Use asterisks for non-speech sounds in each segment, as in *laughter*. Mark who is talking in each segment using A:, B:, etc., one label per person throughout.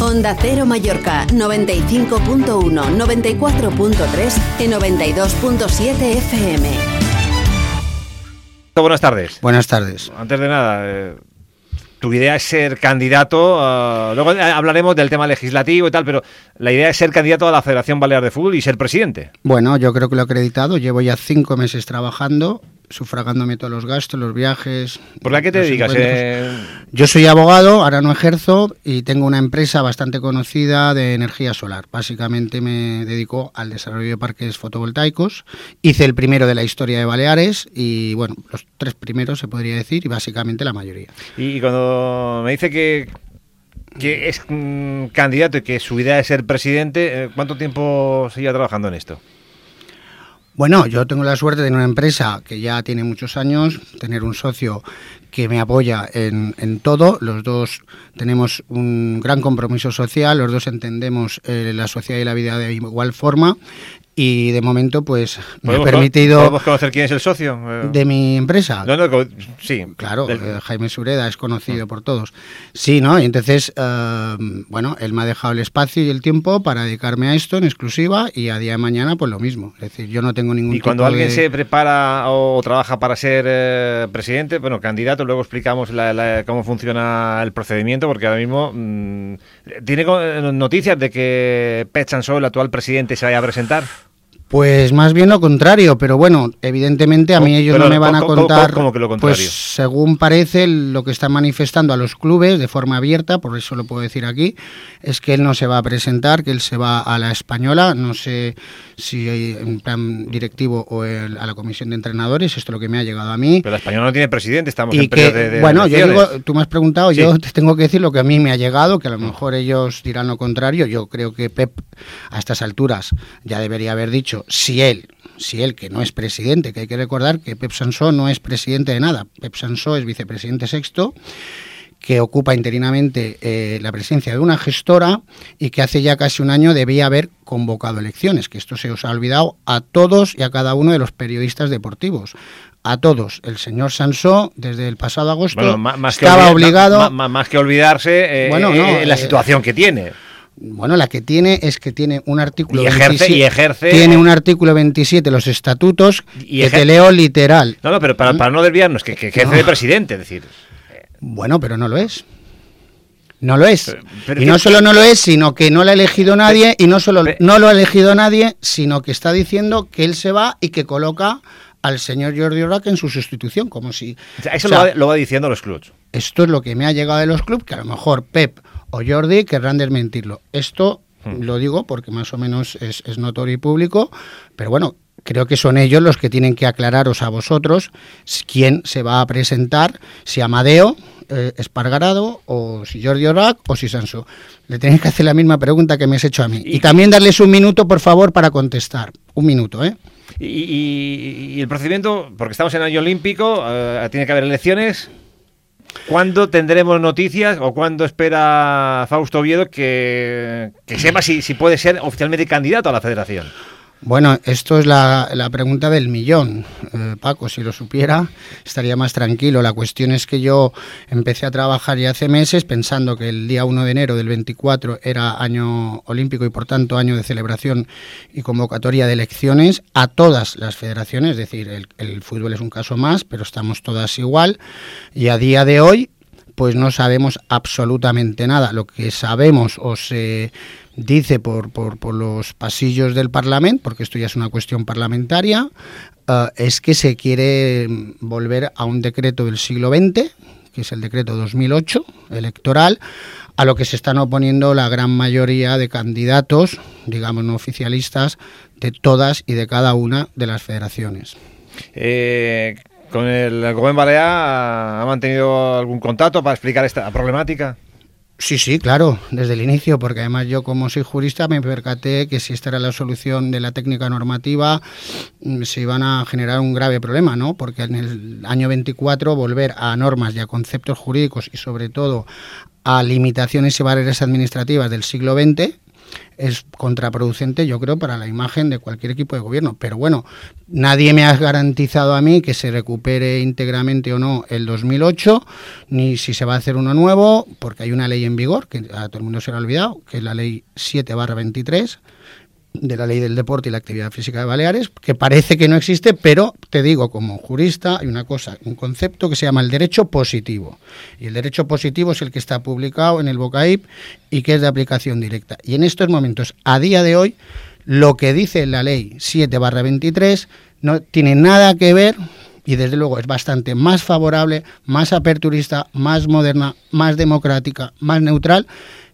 A: Onda Cero Mallorca 95.1, 94.3 y 92.7 FM.
B: Buenas tardes.
C: Buenas tardes.
B: Antes de nada, eh, tu idea es ser candidato, uh, luego eh, hablaremos del tema legislativo y tal, pero la idea es ser candidato a la Federación Balear de Fútbol y ser presidente.
C: Bueno, yo creo que lo he acreditado, llevo ya cinco meses trabajando sufragándome todos los gastos, los viajes.
B: ¿Por qué te dedicas? Eh?
C: Yo soy abogado, ahora no ejerzo y tengo una empresa bastante conocida de energía solar. Básicamente me dedico al desarrollo de parques fotovoltaicos. Hice el primero de la historia de Baleares y, bueno, los tres primeros se podría decir y básicamente la mayoría.
B: Y cuando me dice que que es candidato y que su idea es ser presidente, eh, ¿cuánto tiempo se lleva trabajando en esto?
C: Bueno, yo tengo la suerte de tener una empresa que ya tiene muchos años, tener un socio que me apoya en, en todo. Los dos tenemos un gran compromiso social, los dos entendemos eh, la sociedad y la vida de igual forma y de momento pues me ha permitido
B: ¿Podemos conocer quién es el socio?
C: Eh, de mi empresa.
B: No, no, sí.
C: Claro, eh, Jaime Sureda es conocido por todos. Sí, ¿no? Y entonces, eh, bueno, él me ha dejado el espacio y el tiempo para dedicarme a esto en exclusiva y a día de mañana pues lo mismo. Es decir, yo no tengo ningún
B: Y cuando alguien se prepara o trabaja para ser presidente, bueno, candidato, luego explicamos cómo funciona el procedimiento porque ahora mismo mm, tiene noticias de que Pet Sansó, el actual presidente, se vaya a presentar.
C: Pues más bien lo contrario, pero bueno, evidentemente a mí ellos no me van a contar,
B: ¿cómo, que lo
C: pues según parece lo que están manifestando a los clubes de forma abierta, por eso lo puedo decir aquí, es que él no se va a presentar, que él se va a la española, no sé si en plan directivo o a la comisión de entrenadores, esto es lo que me ha llegado a mí.
B: Pero la española no tiene presidente, estamos en
C: que,
B: de,
C: Bueno, yo digo, tú me has preguntado, yo te tengo que decir lo que a mí me ha llegado, que a lo mejor ellos dirán lo contrario, yo creo que Pep a estas alturas ya debería haber dicho si él, si él que no es presidente, que hay que recordar que Pep Sansó no es presidente de nada, Pep Sansó es vicepresidente sexto, que ocupa interinamente eh, la presidencia de una gestora y que hace ya casi un año debía haber convocado elecciones, que esto se os ha olvidado a todos y a cada uno de los periodistas deportivos. A todos. El señor Sansó, desde el pasado agosto, más, estaba obligado...
B: Más, que olvidarse eh, bueno, eh, la situación que tiene.
C: Bueno, la que tiene es que tiene un artículo
B: y ejerce, y ejerce
C: tiene un artículo 27 los estatutos y que te leo literal.
B: No, no, pero para, ¿Mm? para no desviarnos, que, que ejerce de presidente, es decir.
C: Bueno, pero no lo es. No lo es. y no solo no lo es, sino que no lo ha elegido nadie y no solo no lo ha elegido nadie, sino que está diciendo que él se va y que coloca al señor Jordi Orac en su sustitución, como si...
B: eso lo, va, lo, va, diciendo los clubs.
C: Esto es lo que me ha llegado de los clubs, que a lo mejor Pep o Jordi querrán desmentirlo. Esto hmm. lo digo porque más o menos es, notorio y público, pero bueno, creo que son ellos los que tienen que aclararos a vosotros quién se va a presentar, si Amadeo eh, Espargarado o si Jordi Orac o si Sanso. Le tenéis que hacer la misma pregunta que me has hecho a mí. Y, también darles un minuto, por favor, para contestar. Un minuto, ¿eh?
B: Y, el procedimiento, porque estamos en año olímpico, eh, tiene que haber elecciones. ¿Cuándo tendremos noticias o cuándo espera Fausto Oviedo que, sepa si, si puede ser oficialmente candidato a la federación?
C: Bueno, esto es la, pregunta del millón. Eh, Paco, si lo supiera, estaría más tranquilo. La cuestión es que yo empecé a trabajar ya hace meses pensando que el día 1 de enero del 24 era año olímpico y por tanto año de celebración y convocatoria de elecciones a todas las federaciones. Es decir, el, el fútbol es un caso más, pero estamos todas igual. Y a día de hoy pues no sabemos absolutamente nada. Lo que sabemos o se dice por, por, los pasillos del Parlamento, porque esto ya es una cuestión parlamentaria, eh, es que se quiere volver a un decreto del siglo XX, que es el decreto 2008 electoral, a lo que se están oponiendo la gran mayoría de candidatos, digamos no oficialistas, de todas y de cada una de las federaciones.
B: Eh, ¿Con el gobierno Balear ha mantenido algún contacto para explicar esta problemática?
C: Sí, sí, claro, desde el inicio, porque además yo como soy jurista me percaté que si esta era la solución de la técnica normativa mm, se iban a generar un grave problema, ¿no? Porque en el año 24 volver a normas y a conceptos jurídicos y sobre todo a limitaciones y barreras administrativas del siglo XX es contraproducente, yo creo, para la imagen de cualquier equipo de gobierno. Pero bueno, nadie me ha garantizado a mí que se recupere íntegramente o no el 2008, ni si se va a hacer uno nuevo, porque hay una ley en vigor, que a todo el mundo se le ha olvidado, que es la ley 7 23 de la ley del deporte y la actividad física de Baleares, que parece que no existe, pero te digo, como jurista, hay una cosa, un concepto que se llama el derecho positivo. Y el derecho positivo es el que está publicado en el BOCAIP y que es de aplicación directa. Y en estos momentos, a día de hoy, lo que dice la ley 7 23 no tiene nada que ver y desde luego es bastante más favorable, más aperturista, más moderna, más democrática, más neutral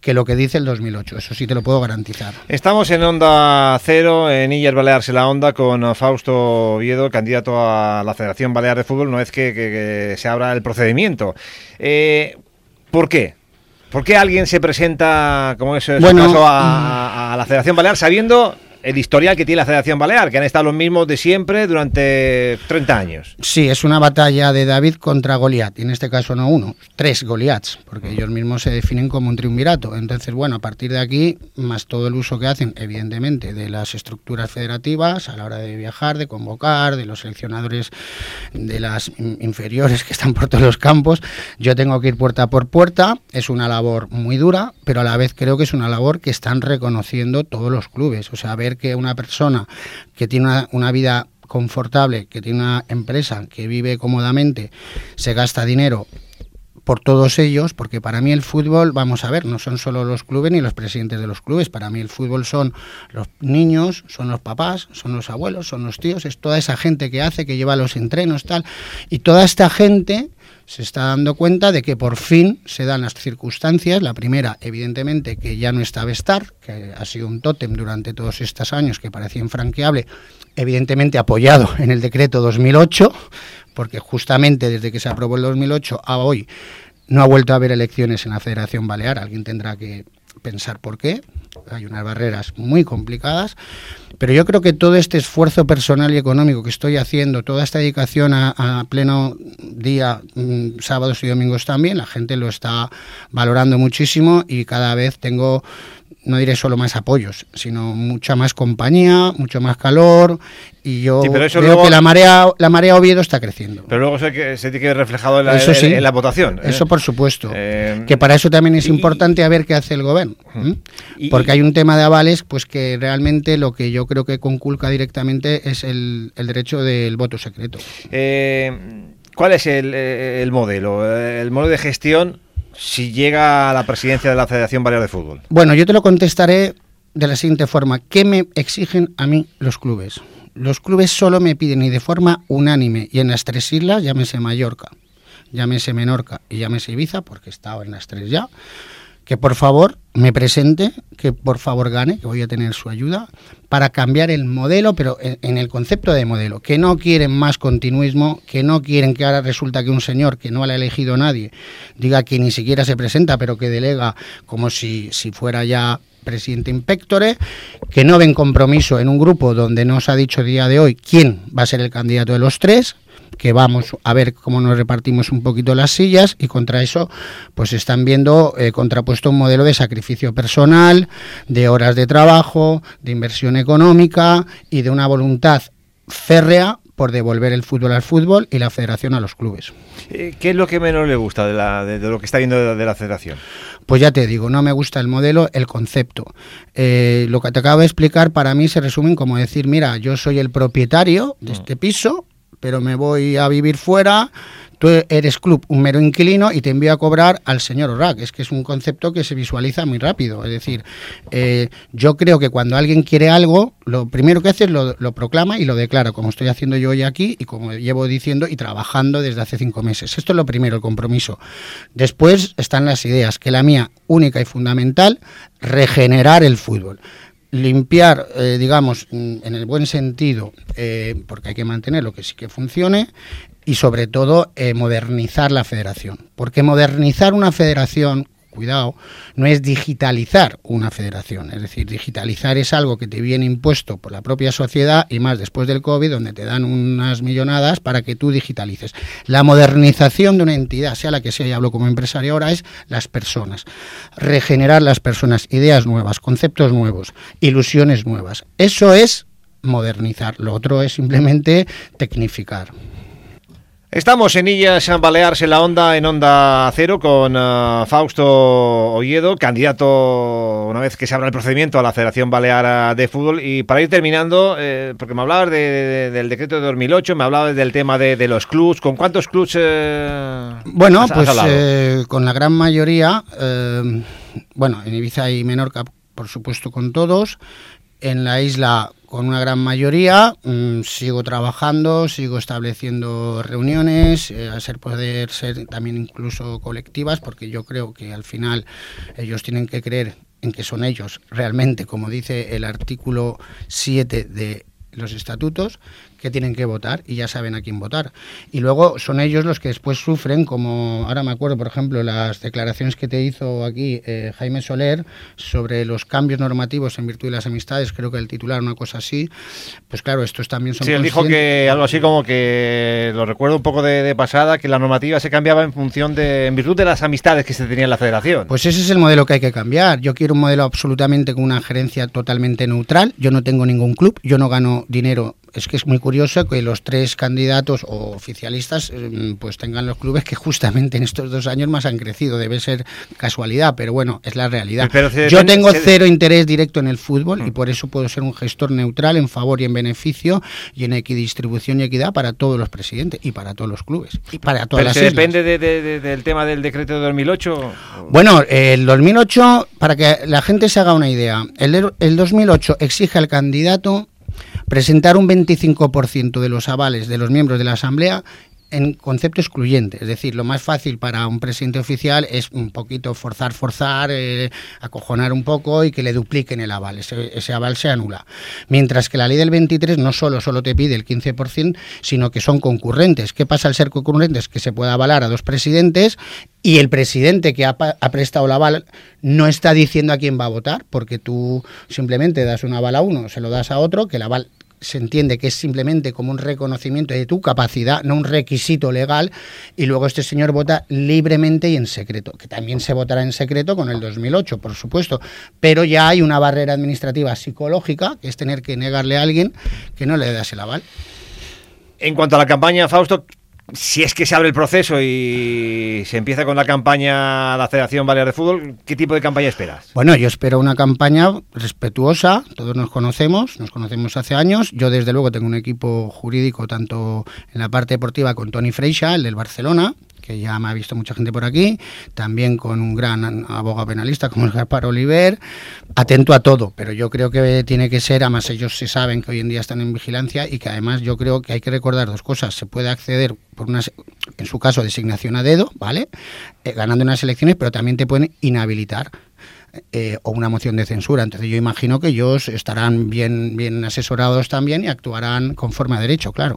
C: que lo que dice el 2008. Eso sí te lo puedo garantizar.
B: Estamos en Onda Cero, en Illas Baleares en la Onda, con Fausto Oviedo, candidato a la Federación Balear de Fútbol, una vez que, se abra el procedimiento. Eh, ¿Por qué? ¿Por qué alguien se presenta, como es el caso, a, a la Federación Balear sabiendo el historial que tiene la Federación Balear, que han estado los mismos de siempre durante 30 años.
C: Sí, es una batalla de David contra Goliat, y en este caso no uno, tres Goliats, porque ellos mismos se definen como un triunvirato. Entonces, bueno, a partir de aquí, más todo el uso que hacen, evidentemente, de las estructuras federativas a la hora de viajar, de convocar, de los seleccionadores de las inferiores que están por todos los campos, yo tengo que ir puerta por puerta, es una labor muy dura, pero a la vez creo que es una labor que están reconociendo todos los clubes, o sea, ver que una persona que tiene una, vida confortable, que tiene una empresa, que vive cómodamente, se gasta dinero por todos ellos, porque para mí el fútbol, vamos a ver, no son solo los clubes ni los presidentes de los clubes, para mí el fútbol son los niños, son los papás, son los abuelos, son los tíos, es toda esa gente que hace, que lleva los entrenos, tal, y toda esta gente se está dando cuenta de que por fin se dan las circunstancias. La primera, evidentemente, que ya no está Vestar, que ha sido un tótem durante todos estos años que parecía infranqueable, evidentemente apoyado en el decreto 2008, porque justamente desde que se aprobó el 2008 a hoy no ha vuelto a haber elecciones en la Federación Balear. Alguien tendrá que pensar por qué. Hay unas barreras muy complicadas. Pero yo creo que todo este esfuerzo personal y económico que estoy haciendo, toda esta dedicación a, pleno día, mm, sábados y domingos también, la gente lo está valorando muchísimo y cada vez tengo no diré solo más apoyos, sino mucha más compañía, mucho más calor y yo veo que la marea la marea Oviedo está creciendo.
B: Pero luego se, que, se tiene que reflejado en la, en, la votación.
C: ¿eh? Eso por supuesto. Eh, que para eso también es importante a ver qué hace el gobierno, porque hay un tema de avales, pues que realmente lo que yo creo que conculca directamente es el, el derecho del voto secreto.
B: Eh, ¿Cuál es el, el modelo? El modelo de gestión si llega a la presidencia de la Federación Balear de Fútbol?
C: Bueno, yo te lo contestaré de la siguiente forma. ¿Qué me exigen a mí los clubes? Los clubes solo me piden y de forma unánime, y en las tres islas, llámese Mallorca, llámese Menorca y llámese Ibiza, porque he estado en las tres ya, que por favor me presente, que por favor gane, que voy a tener su ayuda, para cambiar el modelo, pero en, el concepto de modelo, que no quieren más continuismo, que no quieren que ahora resulta que un señor que no le ha elegido nadie diga que ni siquiera se presenta, pero que delega como si, si fuera ya presidente impectore, que no ven compromiso en un grupo donde no se ha dicho día de hoy quién va a ser el candidato de los tres, que vamos a ver cómo nos repartimos un poquito las sillas y contra eso pues están viendo eh, contrapuesto un modelo de sacrificio personal, de horas de trabajo, de inversión económica y de una voluntad férrea por devolver el fútbol al fútbol y la federación a los clubes.
B: Eh, ¿Qué es lo que menos le gusta de, lo que está viendo de, la federación?
C: Pues ya te digo, no me gusta el modelo, el concepto. Eh, lo que te acabo de explicar para mí se resumen como decir, mira, yo soy el propietario de mm. este piso, pero me voy a vivir fuera, tú eres club, un mero inquilino y te envío a cobrar al señor Orac. Es que es un concepto que se visualiza muy rápido. Es decir, eh, yo creo que cuando alguien quiere algo, lo primero que hace es lo, lo, proclama y lo declara, como estoy haciendo yo hoy aquí y como llevo diciendo y trabajando desde hace cinco meses. Esto es lo primero, el compromiso. Después están las ideas, que la mía, única y fundamental, regenerar el fútbol limpiar, eh, digamos, en el buen sentido, eh, porque hay que mantener lo que sí que funcione, y sobre todo eh, modernizar la federación. Porque modernizar una federación cuidado, no es digitalizar una federación. Es decir, digitalizar es algo que te viene impuesto por la propia sociedad y más después del COVID, donde te dan unas millonadas para que tú digitalices. La modernización de una entidad, sea la que sea, y hablo como empresario ahora, es las personas. Regenerar las personas, ideas nuevas, conceptos nuevos, ilusiones nuevas. Eso es modernizar. Lo otro es simplemente tecnificar.
B: Estamos en Illas Baleares en la onda, en Onda Cero, con uh, Fausto Olledo, candidato, una vez que se abra el procedimiento, a la Federación Balear de Fútbol. Y para ir terminando, eh, porque me hablabas de, de, del decreto de 2008, me hablabas del tema de, de los clubs. ¿Con cuántos clubs eh,
C: Bueno, has, pues has eh, con la gran mayoría, bueno, en Ibiza y Menorca, por supuesto, con todos. En la isla con una gran mayoría, mmm, sigo trabajando, sigo estableciendo reuniones, eh, a ser poder ser también incluso colectivas, porque yo creo que al final ellos tienen que creer en que son ellos realmente, como dice el artículo 7 de los estatutos, que tienen que votar y ya saben a quién votar. Y luego son ellos los que después sufren, como ahora me acuerdo, por ejemplo, las declaraciones que te hizo aquí eh, Jaime Soler sobre los cambios normativos en virtud de las amistades, creo que el titular, una cosa así, pues claro, estos también son...
B: Sí, él dijo que algo así como que, lo recuerdo un poco de, de, pasada, que la normativa se cambiaba en función de, en virtud de las amistades que se tenía en la federación.
C: Pues ese es el modelo que hay que cambiar. Yo quiero un modelo absolutamente con una gerencia totalmente neutral. Yo no tengo ningún club, yo no gano dinero es que es muy curioso que los tres candidatos o oficialistas eh, pues tengan los clubes que justamente en estos dos años más han crecido. Debe ser casualidad, pero bueno, es la realidad.
B: Pero
C: Yo tengo
B: se-
C: cero interés directo en el fútbol
B: Mm.
C: y por eso puedo ser un gestor neutral en favor y en beneficio y en equidistribución y equidad para todos los presidentes y para todos los clubes y para todas
B: Pero
C: las
B: se
C: islas.
B: depende de- de- de- del tema del decreto de 2008.
C: Bueno, el 2008, para que la gente se haga una idea, el, el 2008 exige al candidato presentar un 25% de los avales de los miembros de la Asamblea en concepto excluyente, es decir, lo más fácil para un presidente oficial es un poquito forzar, forzar, eh, acojonar un poco y que le dupliquen el aval, ese, aval se anula. Mientras que la ley del 23 no solo, solo te pide el 15%, sino que son concurrentes. ¿Qué pasa al ser concurrentes? Que se puede avalar a dos presidentes y el presidente que ha, ha prestado el aval no está diciendo a quién va a votar, porque tú simplemente das un aval a uno, se lo das a otro, que el aval se entiende que es simplemente como un reconocimiento de tu capacidad, no un requisito legal, y luego este señor vota libremente y en secreto, que también se votará en secreto con el 2008, por supuesto, pero ya hay una barrera administrativa psicológica, que es tener que negarle a alguien que no le das el aval.
B: En cuanto a la campaña, Fausto, si es que se abre el proceso y se empieza con la campaña la Federación Balear de Fútbol, ¿qué tipo de campaña esperas?
C: Bueno, yo espero una campaña respetuosa, todos nos conocemos, nos conocemos hace años, yo desde luego tengo un equipo jurídico tanto en la parte deportiva con Tony Freixa, el del Barcelona, que ya me ha visto mucha gente por aquí, también con un gran abogado penalista como es Gaspar Oliver, atento a todo, pero yo creo que tiene que ser, además ellos se saben que hoy en día están en vigilancia y que además yo creo que hay que recordar dos cosas, se puede acceder por una, en su caso, designación a dedo, ¿vale? Eh, ganando unas elecciones, pero también te pueden inhabilitar eh, o una moción de censura. Entonces yo imagino que ellos estarán bien, bien asesorados también y actuarán conforme a derecho, claro.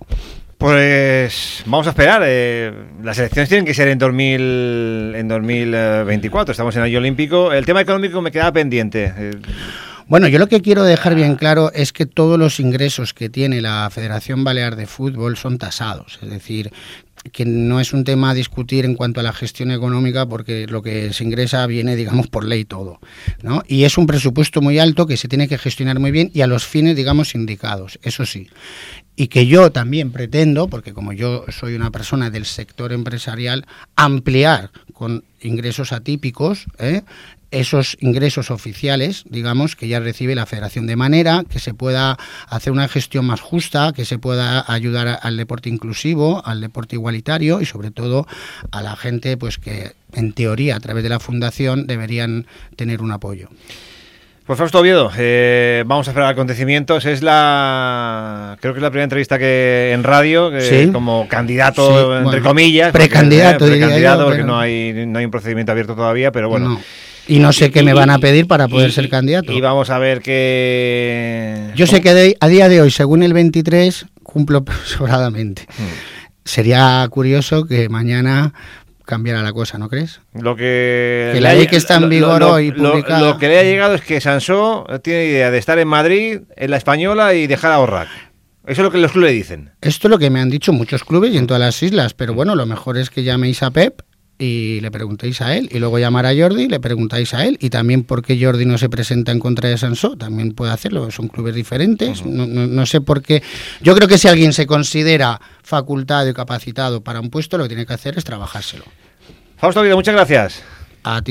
B: Pues vamos a esperar. eh, las elecciones tienen que ser en 2000, en 2024. Estamos en el año olímpico. El tema económico me quedaba pendiente. eh,
C: Bueno, yo lo que quiero dejar bien claro es que todos los ingresos que tiene la Federación Balear de Fútbol son tasados, es decir, que no es un tema a discutir en cuanto a la gestión económica porque lo que se ingresa viene, digamos, por ley todo, ¿no? Y es un presupuesto muy alto que se tiene que gestionar muy bien y a los fines, digamos, indicados, eso sí. Y que yo también pretendo, porque como yo soy una persona del sector empresarial, ampliar con ingresos atípicos, ¿eh? Esos ingresos oficiales, digamos, que ya recibe la federación, de manera que se pueda hacer una gestión más justa, que se pueda ayudar al deporte inclusivo, al deporte igualitario y sobre todo a la gente pues que en teoría a través de la fundación deberían tener un apoyo.
B: Pues Fausto Oviedo, eh, vamos a esperar acontecimientos. Es la, creo que es la primera entrevista que en radio, que
C: Sí.
B: como candidato,
C: Sí,
B: entre
C: bueno,
B: comillas. porque,
C: precandidato, diría
B: precandidato,
C: yo,
B: porque
C: pero-
B: no hay, no hay un procedimiento abierto todavía, pero bueno.
C: No. Y no sé qué me van a pedir para poder
B: Y-
C: ser candidato.
B: Y vamos a ver qué...
C: Yo sé que de- a día de hoy, según el 23, cumplo *laughs* sobradamente.
B: Mm.
C: Sería curioso que mañana cambiara la cosa, ¿no crees?
B: Lo que,
C: que la ley que está en vigor hoy
B: publicada... lo, que le ha llegado es que Sansó tiene idea de estar en Madrid, en la española y dejar a Orrac. Eso es lo que los clubes dicen.
C: Esto es lo que me han dicho muchos clubes y en todas las islas, pero bueno, lo mejor es que llaméis a Pep y le preguntéis a él y luego llamar a Jordi y le preguntáis a él y también por qué Jordi no se presenta en contra de Sansó, también puede hacerlo, son clubes diferentes, no, no, sé por qué. Yo creo que si alguien se considera facultado y capacitado para un puesto, lo que tiene que hacer es trabajárselo.
B: Fausto Vida, muchas gracias.
C: A ti.